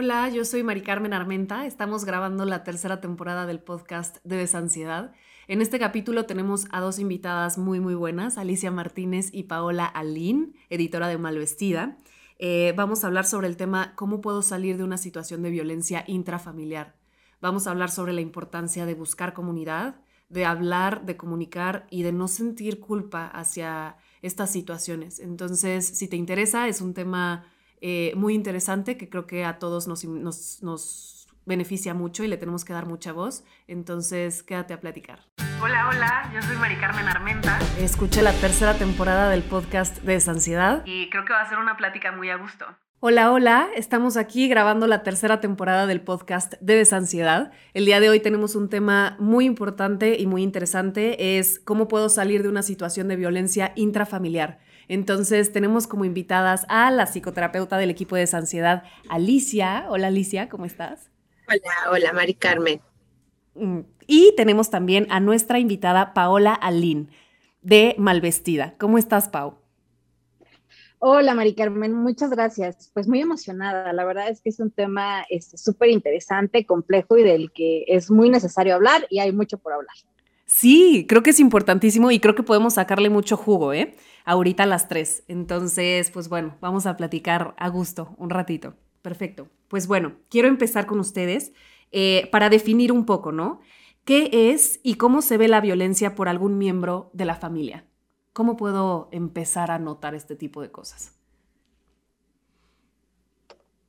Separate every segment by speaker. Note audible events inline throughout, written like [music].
Speaker 1: Hola, yo soy Mari Carmen Armenta. Estamos grabando la tercera temporada del podcast de Desansiedad. En este capítulo tenemos a dos invitadas muy, muy buenas, Alicia Martínez y Paola Alín, editora de Malvestida. Eh, vamos a hablar sobre el tema cómo puedo salir de una situación de violencia intrafamiliar. Vamos a hablar sobre la importancia de buscar comunidad, de hablar, de comunicar y de no sentir culpa hacia estas situaciones. Entonces, si te interesa, es un tema eh, muy interesante que creo que a todos nos, nos, beneficia mucho y le tenemos que dar mucha voz. Entonces, quédate a platicar.
Speaker 2: Hola, hola, yo soy Mari Carmen Armenta.
Speaker 1: Escuché la tercera temporada del podcast de Desansiedad.
Speaker 2: Y creo que va a ser una plática muy a gusto.
Speaker 1: Hola, hola, estamos aquí grabando la tercera temporada del podcast de Desansiedad. El día de hoy tenemos un tema muy importante y muy interesante, es cómo puedo salir de una situación de violencia intrafamiliar. Entonces tenemos como invitadas a la psicoterapeuta del equipo de Desansiedad, Alicia. Hola Alicia, ¿cómo estás?
Speaker 3: Hola, hola Mari Carmen.
Speaker 1: Mm, y tenemos también a nuestra invitada Paola Alín de Malvestida. ¿Cómo estás, Pau?
Speaker 4: Hola, Mari Carmen, muchas gracias. Pues muy emocionada. La verdad es que es un tema este, súper interesante, complejo y del que es muy necesario hablar y hay mucho por hablar.
Speaker 1: Sí, creo que es importantísimo y creo que podemos sacarle mucho jugo, ¿eh? Ahorita a las tres. Entonces, pues bueno, vamos a platicar a gusto un ratito. Perfecto. Pues bueno, quiero empezar con ustedes eh, para definir un poco, ¿no? ¿Qué es y cómo se ve la violencia por algún miembro de la familia? ¿Cómo puedo empezar a notar este tipo de cosas?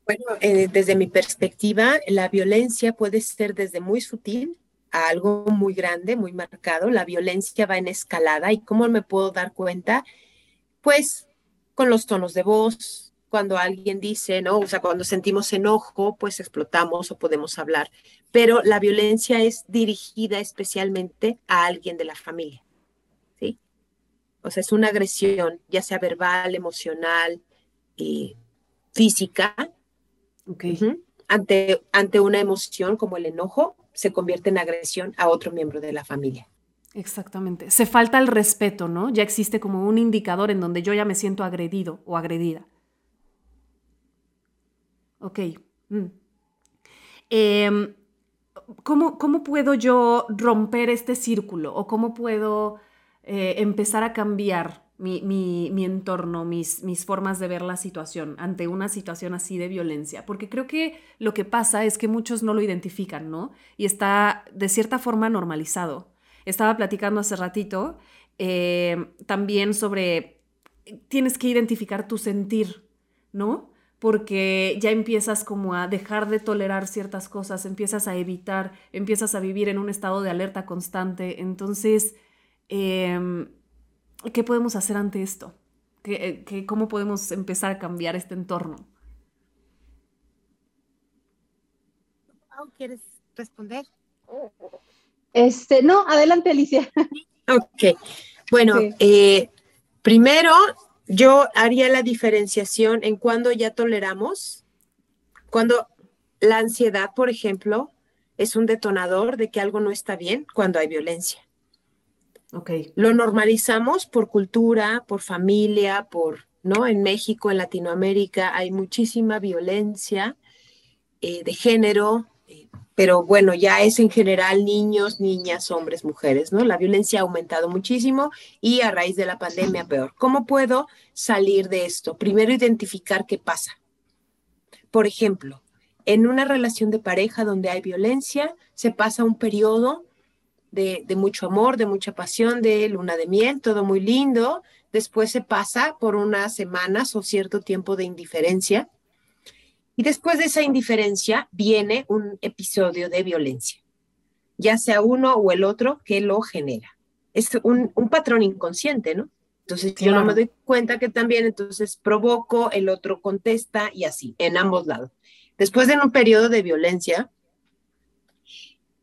Speaker 3: Bueno, eh, desde mi perspectiva, la violencia puede ser desde muy sutil a algo muy grande, muy marcado. La violencia va en escalada y cómo me puedo dar cuenta, pues con los tonos de voz, cuando alguien dice, ¿no? O sea, cuando sentimos enojo, pues explotamos o podemos hablar. Pero la violencia es dirigida especialmente a alguien de la familia. O sea, es una agresión, ya sea verbal, emocional, y física. ante, ante una emoción como el enojo, se convierte en agresión a otro miembro de la familia.
Speaker 1: Exactamente. Se falta el respeto, ¿no? Ya existe como un indicador en donde yo ya me siento agredido o agredida. Ok. Mm. Em, ¿cómo, ¿Cómo puedo yo romper este círculo o cómo puedo eh, empezar a cambiar mi, entorno, mis, mis, formas de ver la situación ante una situación así de violencia. Porque creo que lo que pasa es que muchos no lo identifican, ¿no? Y está de cierta forma normalizado. Estaba platicando hace ratito eh, también sobre, tienes que identificar tu sentir, ¿no? porque ya empiezas como a dejar de tolerar ciertas cosas, empiezas a evitar, empiezas a vivir en un estado de alerta constante. Entonces, Em, ¿qué podemos hacer ante esto? ¿Qué, cómo podemos empezar a cambiar este entorno?
Speaker 3: ¿Quieres responder?
Speaker 4: Este, no, adelante, Alicia.
Speaker 3: Ok, bueno, eh, primero yo haría la diferenciación en cuando ya toleramos, cuando la ansiedad, por ejemplo, es un detonador de que algo no está bien cuando hay violencia. Lo normalizamos por cultura, por familia, por, ¿no? En México, en Latinoamérica hay muchísima violencia eh, de género, eh, pero bueno, ya es en general niños, niñas, hombres, mujeres, ¿no? La violencia ha aumentado muchísimo y a raíz de la pandemia peor. ¿Cómo puedo salir de esto? Primero, identificar qué pasa. Por ejemplo, en una relación de pareja donde hay violencia, se pasa un periodo de, mucho amor, de mucha pasión, de luna de miel, todo muy lindo. Después se pasa por unas semanas o cierto tiempo de indiferencia. Y después de esa indiferencia viene un episodio de violencia, ya sea uno o el otro que lo genera. Es un, patrón inconsciente, ¿no? Entonces yo no me doy cuenta que también entonces provoco, el otro contesta y así, en ambos lados. Después de un periodo de violencia,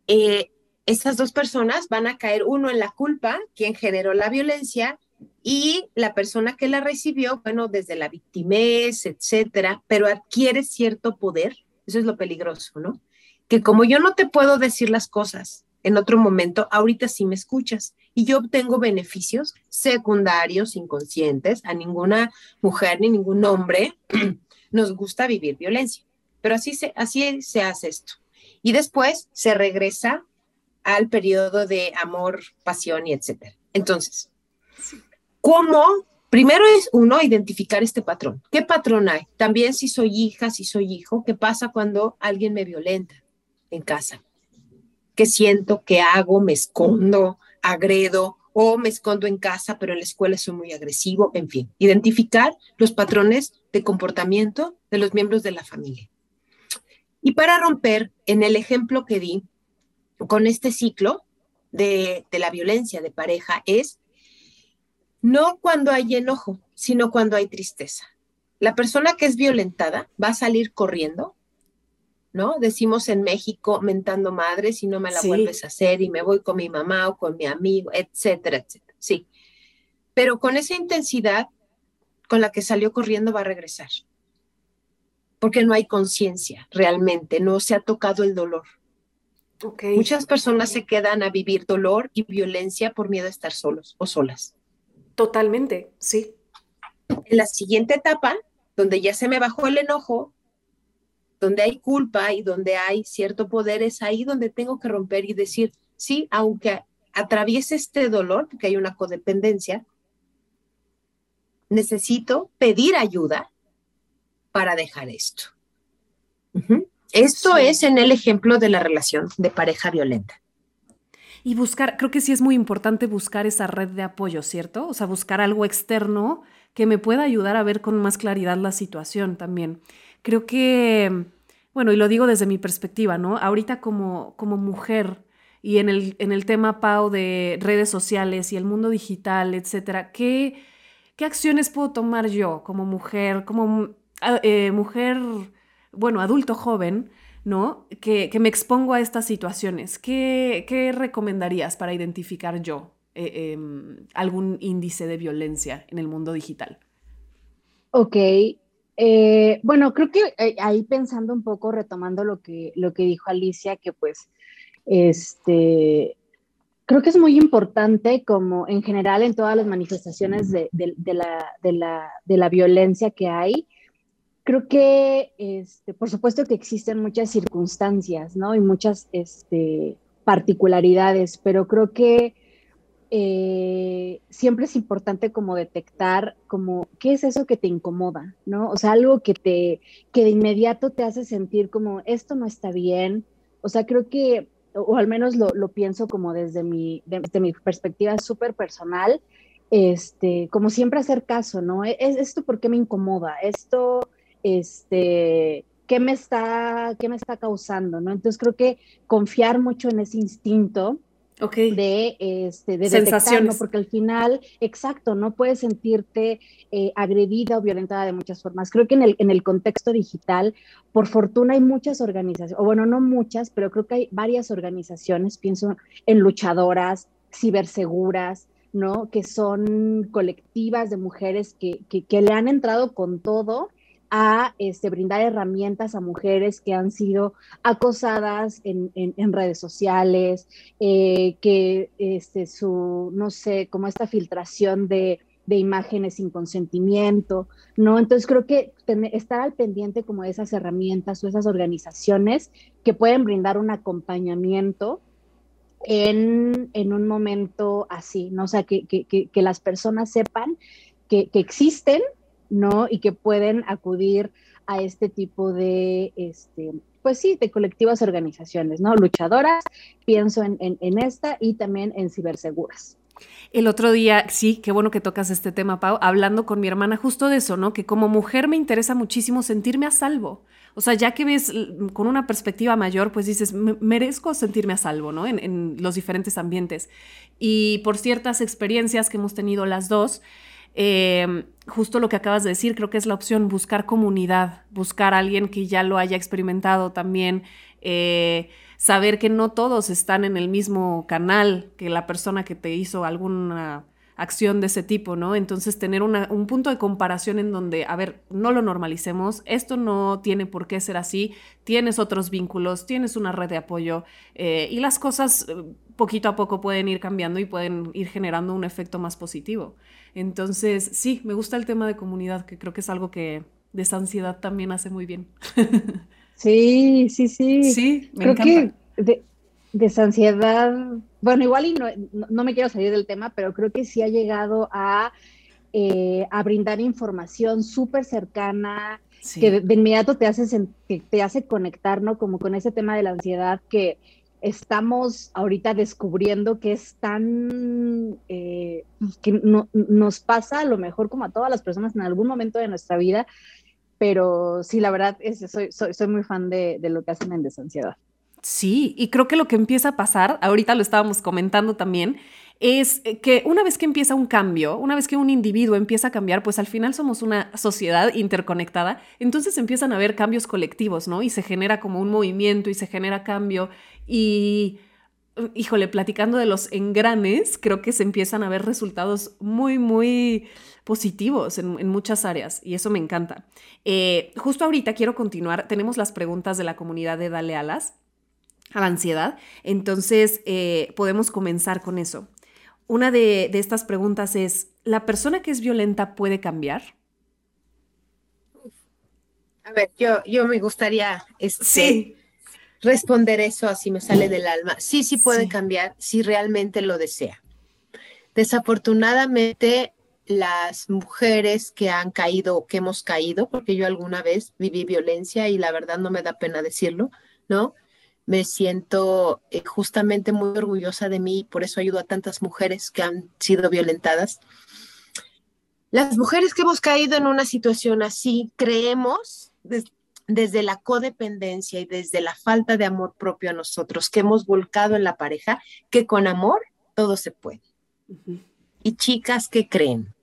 Speaker 3: eh, estas dos personas van a caer uno en la culpa, quien generó la violencia, y la persona que la recibió, bueno, desde la victimez, etcétera, pero adquiere cierto poder. Eso es lo peligroso, ¿no? Que como yo no te puedo decir las cosas en otro momento, ahorita sí me escuchas y yo obtengo beneficios secundarios, inconscientes. A ninguna mujer ni ningún hombre [clears throat] nos gusta vivir violencia pero así se, así se hace esto. Y después se regresa al periodo de amor, pasión y etcétera. Entonces, ¿cómo? Primero es uno identificar este patrón. ¿Qué patrón hay? También si soy hija, si soy hijo, ¿qué pasa cuando alguien me violenta en casa? ¿Qué siento? ¿Qué hago? ¿Me escondo? ¿Agredo? o me escondo en casa, pero en la escuela soy muy agresivo, en fin, identificar los patrones de comportamiento de los miembros de la familia. Y para romper, en el ejemplo que di con este ciclo de, de la violencia de pareja, es no cuando hay enojo, sino cuando hay tristeza. La persona que es violentada va a salir corriendo ¿no? Decimos en México mentando madre si no me la vuelves a hacer y me voy con mi mamá o con mi amigo, etcétera, etcétera. Sí. Pero con esa intensidad con la que salió corriendo va a regresar. Porque no hay conciencia realmente, no se ha tocado el dolor. Muchas personas se quedan a vivir dolor y violencia por miedo a estar solos o solas.
Speaker 1: Totalmente, sí.
Speaker 3: En la siguiente etapa, donde ya se me bajó el enojo, donde hay culpa y donde hay cierto poder, es ahí donde tengo que romper y decir, sí, aunque atraviese este dolor, porque hay una codependencia, necesito pedir ayuda para dejar esto. Esto es en el ejemplo de la relación de pareja violenta.
Speaker 1: Y buscar, creo que sí es muy importante buscar esa red de apoyo, ¿cierto? O sea, buscar algo externo que me pueda ayudar a ver con más claridad la situación también creo que, bueno, y lo digo desde mi perspectiva, ¿no? Ahorita como, como mujer y en el, en el tema, Pau, de redes sociales y el mundo digital, etcétera, ¿qué, qué acciones puedo tomar yo como mujer, como eh, mujer, bueno, adulto joven, ¿no? Que, que, me expongo a estas situaciones. ¿Qué, qué recomendarías para identificar yo eh, em, algún índice de violencia en el mundo digital?
Speaker 4: Ok, eh, bueno, creo que eh, ahí pensando un poco, retomando lo que, lo que dijo Alicia, que pues, este, creo que es muy importante como en general en todas las manifestaciones de, la, de la, violencia que hay, creo que, este, por supuesto que existen muchas circunstancias, ¿no? Y muchas este, particularidades, pero creo que eh, siempre es importante como detectar como qué es eso que te incomoda, ¿no? O sea, algo que te, que de inmediato te hace sentir como esto no está bien. O sea, creo que, o, al menos lo, pienso como desde mi, desde mi perspectiva súper personal, este, como siempre hacer caso, ¿no? ¿Es esto por qué me incomoda? Esto, este, ¿qué me está, qué me está causando, ¿no? Entonces creo que confiar mucho en ese instinto de, este, de sensaciones. Porque al final, exacto, no puedes sentirte eh, agredida o violentada de muchas formas. Creo que en el, en el contexto digital, por fortuna hay muchas organizaciones, o bueno, no muchas, pero creo que hay varias organizaciones, pienso en luchadoras, ciberseguras, ¿no? Que son colectivas de mujeres que, que, que le han entrado con todo a este, brindar herramientas a mujeres que han sido acosadas en, redes sociales, eh, que este, su, no sé, como esta filtración de, imágenes sin consentimiento, ¿no? Entonces creo que estar al pendiente como de esas herramientas o esas organizaciones que pueden brindar un acompañamiento en, un momento así, ¿no? O sea, que, que las personas sepan que, existen ¿no? Y que pueden acudir a este tipo de, este, pues sí, de colectivas organizaciones, ¿no? Luchadoras, pienso en, esta y también en ciberseguras.
Speaker 1: El otro día, sí, qué bueno que tocas este tema, Pau, hablando con mi hermana justo de eso, ¿no? Que como mujer me interesa muchísimo sentirme a salvo. O sea, ya que ves con una perspectiva mayor, pues dices, merezco sentirme a salvo, ¿no? En, en los diferentes ambientes. Y por ciertas experiencias que hemos tenido las dos, Em, justo lo que acabas de decir, creo que es la opción, buscar comunidad, buscar a alguien que ya lo haya experimentado también, eh, saber que no todos están en el mismo canal que la persona que te hizo alguna acción de ese tipo, ¿no? Entonces tener un punto de comparación en donde, a ver, no lo normalicemos, esto no tiene por qué ser así, tienes otros vínculos, tienes una red de apoyo eh, y las cosas eh, poquito a poco pueden ir cambiando y pueden ir generando un efecto más positivo. Entonces, sí, me gusta el tema de comunidad, que creo que es algo que de esa ansiedad también hace muy bien.
Speaker 4: Sí, sí, sí.
Speaker 1: Sí, me Creo que
Speaker 4: de, bueno, igual y no, no, me quiero salir del tema, pero creo que sí ha llegado a, eh, a brindar información súper cercana, que de, inmediato te hace, que te hace conectar, ¿no? Como con ese tema de la ansiedad que estamos ahorita descubriendo que es tan, eh, que no, nos pasa a lo mejor como a todas las personas en algún momento de nuestra vida, pero sí, la verdad, es, soy, soy, soy muy fan de, de, lo que hacen en Desansiedad.
Speaker 1: Sí, y creo que lo que empieza a pasar, ahorita lo estábamos comentando también, es que una vez que empieza un cambio, una vez que un individuo empieza a cambiar, pues al final somos una sociedad interconectada, entonces empiezan a haber cambios colectivos, ¿no? Y se genera como un movimiento y se genera cambio y, híjole, platicando de los engranes, creo que se empiezan a ver resultados muy, muy positivos en, muchas áreas y eso me encanta. Eh, justo ahorita quiero continuar, tenemos las preguntas de la comunidad de Dale Alas a la ansiedad, entonces eh, podemos comenzar con eso. Una de, estas preguntas es, ¿la persona que es violenta puede cambiar?
Speaker 3: A ver, yo, yo me gustaría este, responder eso así me sale del alma. Sí, sí puede cambiar si realmente lo desea. Desafortunadamente, las mujeres que han caído, que hemos caído, porque yo alguna vez viví violencia y la verdad no me da pena decirlo, ¿no? Me siento eh, justamente muy orgullosa de mí, por eso ayudo a tantas mujeres que han sido violentadas. Las mujeres que hemos caído en una situación así, creemos desde la codependencia y desde la falta de amor propio a nosotros que hemos volcado en la pareja, que con amor todo se puede. Y chicas que creen,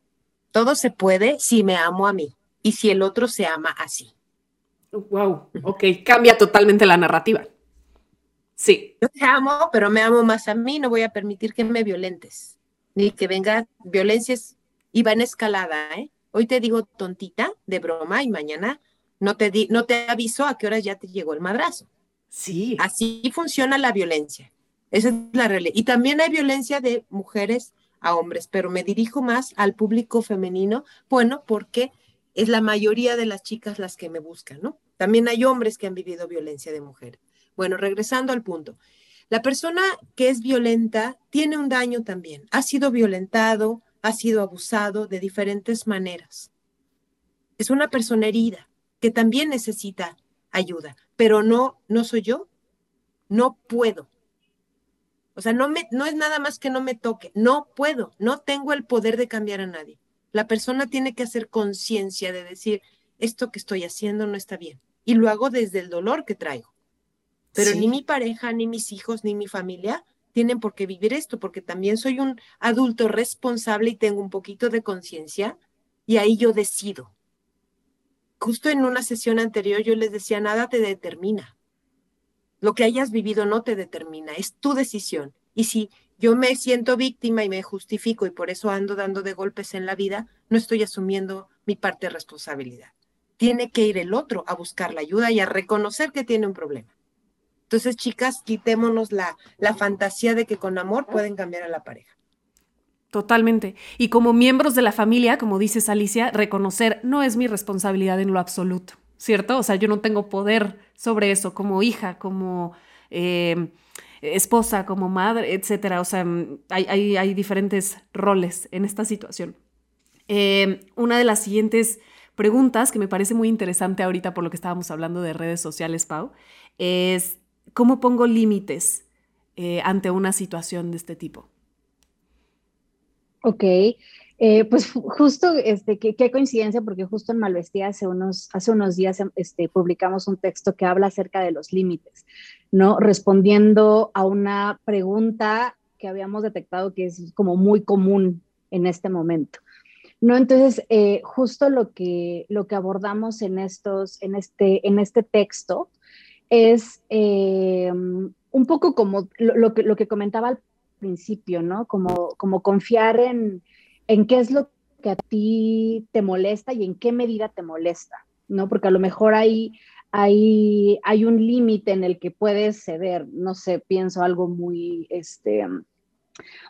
Speaker 3: todo se puede si me amo a mí y si el otro se ama así.
Speaker 1: Wow, ok, cambia totalmente la narrativa. Sí.
Speaker 3: Yo te amo, pero me amo más a mí, no voy a permitir que me violentes, ni que venga violencias y va en escalada, ¿eh? Hoy te digo tontita, de broma, y mañana no te, di, no te aviso a qué horas ya te llegó el madrazo.
Speaker 1: Sí.
Speaker 3: Así funciona la violencia. Esa es la realidad. Y también hay violencia de mujeres a hombres, pero me dirijo más al público femenino, bueno, porque es la mayoría de las chicas las que me buscan, ¿no? También hay hombres que han vivido violencia de mujeres. Bueno, regresando al punto. La persona que es violenta tiene un daño también. Ha sido violentado, ha sido abusado de diferentes maneras. Es una persona herida que también necesita ayuda, pero no, no soy yo. No puedo. O sea, no, me, no es nada más que no me toque. No puedo. No tengo el poder de cambiar a nadie. La persona tiene que hacer conciencia de decir, esto que estoy haciendo no está bien. Y lo hago desde el dolor que traigo. Pero ni mi pareja, ni mis hijos, ni mi familia tienen por qué vivir esto, porque también soy un adulto responsable y tengo un poquito de conciencia y ahí yo decido. Justo en una sesión anterior yo les decía, nada te determina. Lo que hayas vivido no te determina, es tu decisión. Y si yo me siento víctima y me justifico y por eso ando dando de golpes en la vida, no estoy asumiendo mi parte de responsabilidad. Tiene que ir el otro a buscar la ayuda y a reconocer que tiene un problema. Entonces, chicas, quitémonos la, la fantasía de que con amor pueden cambiar a la pareja.
Speaker 1: Totalmente. Y como miembros de la familia, como dices Alicia, reconocer no es mi responsabilidad en lo absoluto, ¿cierto? O sea, yo no tengo poder sobre eso como hija, como eh, esposa, como madre, etcétera. O sea, hay, hay, diferentes roles en esta situación. Eh, una de las siguientes preguntas que me parece muy interesante ahorita por lo que estábamos hablando de redes sociales, Pau, es ¿Cómo pongo límites eh, ante una situación de este tipo?
Speaker 4: Ok, eh, pues justo, este, qué, coincidencia, porque justo en Malvestía hace unos, hace unos días este, publicamos un texto que habla acerca de los límites, ¿no? Respondiendo a una pregunta que habíamos detectado que es como muy común en este momento. ¿no? Entonces, eh, justo lo que, lo que abordamos en, estos, en, este, en este texto es eh, un poco como lo, que, lo que comentaba al principio, ¿no? Como, como confiar en, en qué es lo que a ti te molesta y en qué medida te molesta, ¿no? Porque a lo mejor hay, hay, hay un límite en el que puedes ceder, no sé, pienso algo muy, este,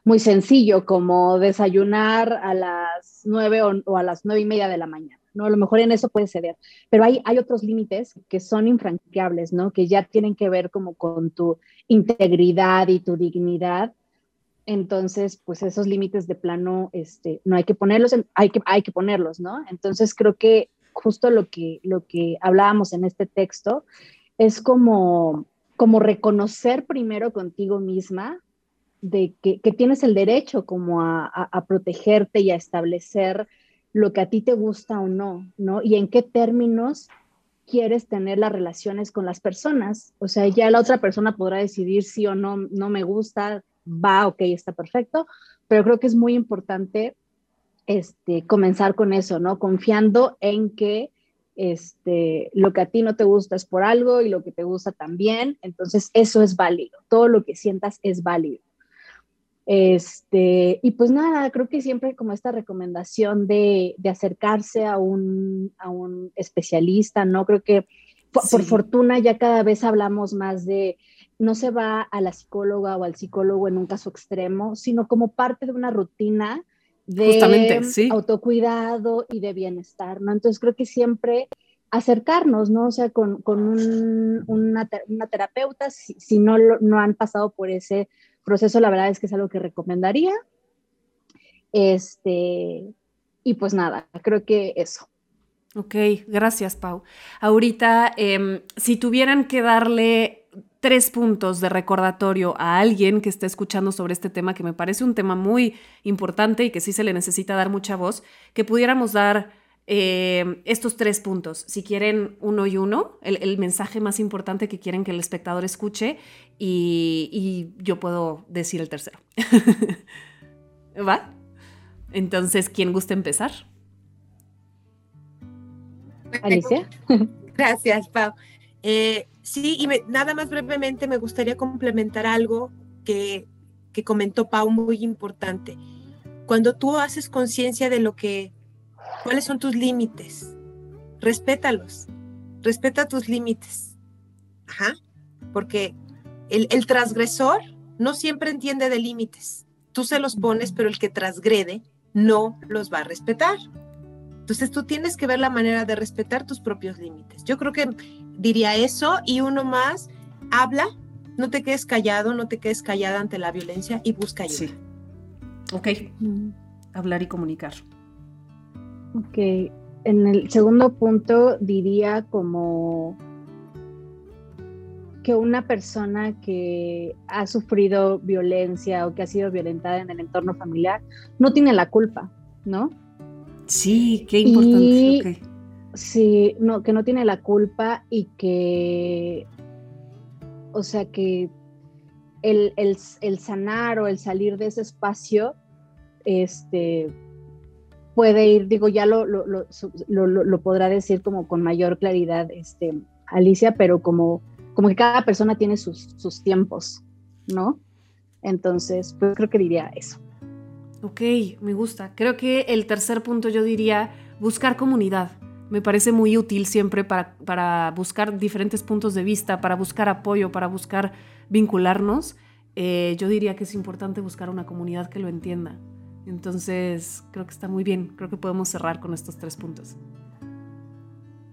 Speaker 4: muy sencillo como desayunar a las nueve o, o a las nueve y media de la mañana, ¿no? A lo mejor en eso puedes ceder, pero hay, hay otros límites que son infranqueables, ¿no? Que ya tienen que ver como con tu integridad y tu dignidad. Entonces, pues esos límites de plano, este, no hay que ponerlos, hay, que, hay que ponerlos, ¿no? Entonces creo que justo lo que, lo que hablábamos en este texto es como, como reconocer primero contigo misma de que, tienes el derecho como a, protegerte y a establecer lo que a ti te gusta o no, ¿no? Y en qué términos quieres tener las relaciones con las personas. O sea, ya la otra persona podrá decidir si o no, no me gusta, va, ok, está perfecto, pero creo que es muy importante este, comenzar con eso, ¿no? Confiando en que este, lo que a ti no te gusta es por algo y lo que te gusta también, entonces eso es válido, todo lo que sientas es válido. Este, y pues nada, creo que siempre como esta recomendación de, acercarse a un, especialista, ¿no? Creo que por, fortuna ya cada vez hablamos más de, no se va a la psicóloga o al psicólogo en un caso extremo, sino como parte de una rutina de autocuidado y de bienestar, ¿no? Entonces creo que siempre acercarnos, ¿no? O sea, con, una, terapeuta, si, no, no han pasado por ese proceso, la verdad es que es algo que recomendaría. Este, y pues nada, creo que eso.
Speaker 1: Ok, gracias, Pau. Ahorita, em, si tuvieran que darle tres puntos de recordatorio a alguien que esté escuchando sobre este tema, que me parece un tema muy importante y que sí se le necesita dar mucha voz, que pudiéramos dar em, estos tres puntos. Si quieren uno y uno, el, mensaje más importante que quieren que el espectador escuche y, yo puedo decir el tercero. [laughs] ¿Va? Entonces, ¿quién gusta empezar?
Speaker 3: Alicia. [laughs] Gracias, Pau. Eh, sí, y nada más brevemente me gustaría complementar algo que, que comentó Pau muy importante. Cuando tú haces conciencia de lo que, cuáles son tus límites, respétalos, respeta tus límites. Ajá, porque el, transgresor no siempre entiende de límites. Tú se los pones, pero el que transgrede no los va a respetar. Entonces tú tienes que ver la manera de respetar tus propios límites. Yo creo que diría eso y uno más, habla, no te quedes callado, no te quedes callada ante la violencia y busca ayuda. Sí.
Speaker 1: Ok. Mm. Hablar y comunicar.
Speaker 4: Ok. En el segundo punto diría como que una persona que ha sufrido violencia o que ha sido violentada en el entorno familiar no tiene la culpa, ¿no?
Speaker 1: Sí, qué importante.
Speaker 4: Sí, no, que no tiene la culpa y que, o sea, que el, sanar o el salir de ese espacio, este, puede ir, digo, ya lo, lo, lo, podrá decir como con mayor claridad, este, Alicia, pero como como que cada persona tiene sus, sus tiempos, ¿no? Entonces, pues creo que diría eso.
Speaker 1: Ok, me gusta. Creo que el tercer punto yo diría buscar comunidad. Me parece muy útil siempre para, para buscar diferentes puntos de vista, para buscar apoyo, para buscar vincularnos. Eh, yo diría que es importante buscar una comunidad que lo entienda. Entonces, creo que está muy bien. Creo que podemos cerrar con estos tres puntos.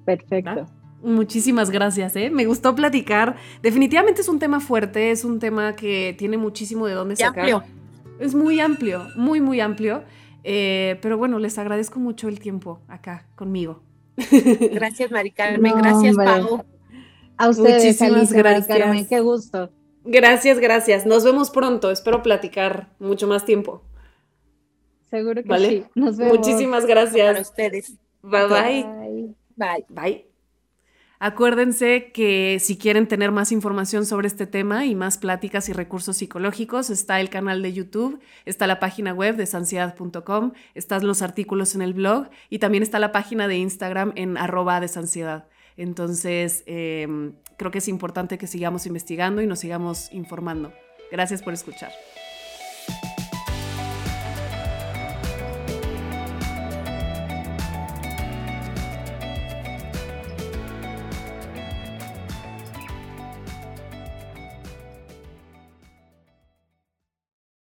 Speaker 4: Perfecto.
Speaker 1: Muchísimas gracias, ¿eh? Me gustó platicar. Definitivamente es un tema fuerte, es un tema que tiene muchísimo de dónde sacar. Amplio. Es muy amplio, muy, muy amplio. Eh, pero bueno, les agradezco mucho el tiempo acá conmigo. [laughs]
Speaker 3: Gracias, Mari Carmen. gracias, Pau.
Speaker 4: A ustedes, Muchísimas gracias. Carmen, qué gusto.
Speaker 1: Gracias, gracias. Nos vemos pronto. Espero platicar mucho más tiempo.
Speaker 4: Seguro que sí. Nos
Speaker 1: vemos. Muchísimas gracias.
Speaker 3: A ustedes.
Speaker 1: bye.
Speaker 3: Bye.
Speaker 1: Bye. bye. Acuérdense que si quieren tener más información sobre este tema y más pláticas y recursos psicológicos, está el canal de YouTube, está la página web de sansiedad.com, están los artículos en el blog y también está la página de Instagram en arroba desansiedad. Entonces, em, creo que es importante que sigamos investigando y nos sigamos informando. Gracias por escuchar.